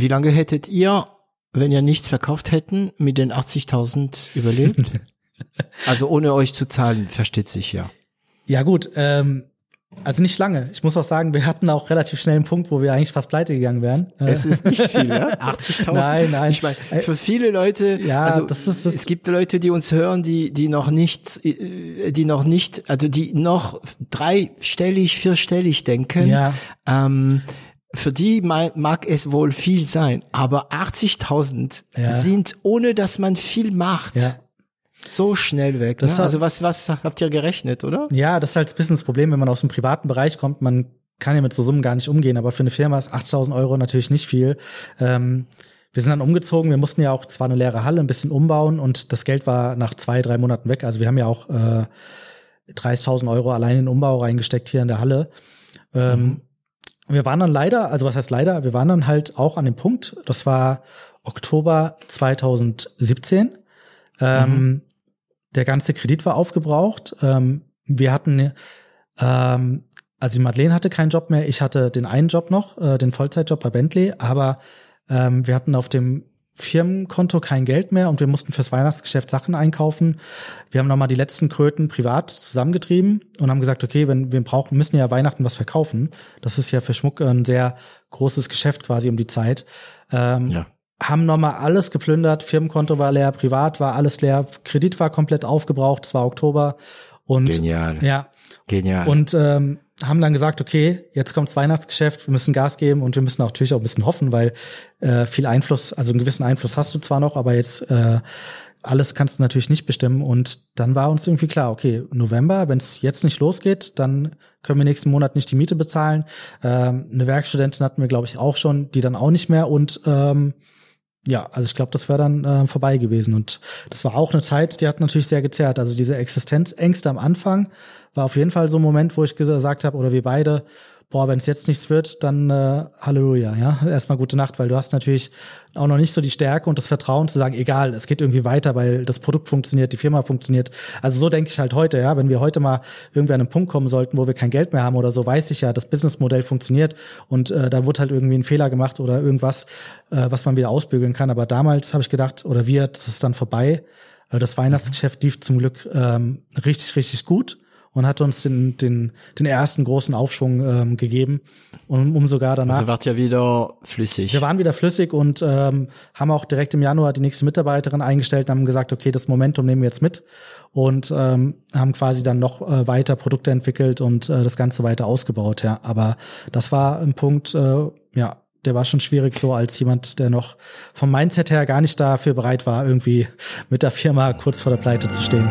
Wie lange hättet ihr, wenn ihr nichts verkauft hätten, mit den 80.000 überlebt? also ohne euch zu zahlen, versteht sich ja. Ja gut, ähm, also nicht lange. Ich muss auch sagen, wir hatten auch relativ schnell einen Punkt, wo wir eigentlich fast pleite gegangen wären. Es ist nicht viel, ja? 80.000? Nein, nein. Ich meine, für viele Leute, ja, also das ist, das es gibt Leute, die uns hören, die, die noch nicht, die noch nicht, also die noch dreistellig, vierstellig denken. Ja. Ähm, für die mag es wohl viel sein, aber 80.000 Ja. sind, ohne dass man viel macht, Ja. so schnell weg. Ne? hat- Also was, was habt ihr gerechnet, oder? Ja, das ist halt ein bisschen das Problem, wenn man aus dem privaten Bereich kommt. Man kann ja mit so Summen gar nicht umgehen, aber für eine Firma ist 8000 Euro natürlich nicht viel. Ähm, wir sind dann umgezogen. Wir mussten ja auch, es war eine leere Halle, ein bisschen umbauen und das Geld war nach zwei, drei Monaten weg. Also wir haben ja auch äh, 30.000 Euro allein in den Umbau reingesteckt hier in der Halle. Ähm, Wir waren dann leider, also was heißt leider, wir waren dann halt auch an dem Punkt, das war Oktober 2017. Ähm, Der ganze Kredit war aufgebraucht. Ähm, wir hatten, ähm, also die Madeleine hatte keinen Job mehr, ich hatte den einen Job noch, äh, den Vollzeitjob bei Bentley, aber ähm, wir hatten auf dem Firmenkonto kein Geld mehr und wir mussten fürs Weihnachtsgeschäft Sachen einkaufen. Wir haben nochmal die letzten Kröten privat zusammengetrieben und haben gesagt, okay, wenn wir brauchen, müssen ja Weihnachten was verkaufen. Das ist ja für Schmuck ein sehr großes Geschäft quasi um die Zeit. Ähm, Ja. haben nochmal alles geplündert, Firmenkonto war leer, privat war alles leer, Kredit war komplett aufgebraucht, es war Oktober und Genial. ja, Genial. und ähm, haben dann gesagt, okay, jetzt kommt's Weihnachtsgeschäft, wir müssen Gas geben und wir müssen natürlich auch ein bisschen hoffen, weil äh, viel Einfluss, also einen gewissen Einfluss hast du zwar noch, aber jetzt äh, alles kannst du natürlich nicht bestimmen. Und dann war uns irgendwie klar, okay, November, wenn es jetzt nicht losgeht, dann können wir nächsten Monat nicht die Miete bezahlen. Ähm, eine Werkstudentin hatten wir, glaube ich, auch schon, die dann auch nicht mehr. Und ähm, ja, also ich glaube, das wäre dann äh, vorbei gewesen. Und das war auch eine Zeit, die hat natürlich sehr gezerrt. Also diese Existenzängste am Anfang war auf jeden Fall so ein Moment, wo ich gesagt habe, oder wir beide, boah, wenn es jetzt nichts wird, dann äh, Halleluja, ja. Erstmal gute Nacht, weil du hast natürlich auch noch nicht so die Stärke und das Vertrauen zu sagen, egal, es geht irgendwie weiter, weil das Produkt funktioniert, die Firma funktioniert. Also so denke ich halt heute, ja. Wenn wir heute mal irgendwie an einen Punkt kommen sollten, wo wir kein Geld mehr haben oder so, weiß ich ja, das Businessmodell funktioniert und äh, da wurde halt irgendwie ein Fehler gemacht oder irgendwas, äh, was man wieder ausbügeln kann. Aber damals habe ich gedacht, oder wir, das ist dann vorbei. Äh, Das Weihnachtsgeschäft lief zum Glück ähm, richtig, richtig gut und hat uns den, den, den ersten großen Aufschwung ähm, gegeben. Und um sogar danach. also wart ihr wieder flüssig. Wir waren wieder flüssig und ähm, haben auch direkt im Januar die nächste Mitarbeiterin eingestellt und haben gesagt, okay, das Momentum nehmen wir jetzt mit und ähm, haben quasi dann noch äh, weiter Produkte entwickelt und äh, das Ganze weiter ausgebaut, ja. Aber das war ein Punkt, äh, ja, der war schon schwierig so als jemand, der noch vom Mindset her gar nicht dafür bereit war, irgendwie mit der Firma kurz vor der Pleite zu stehen.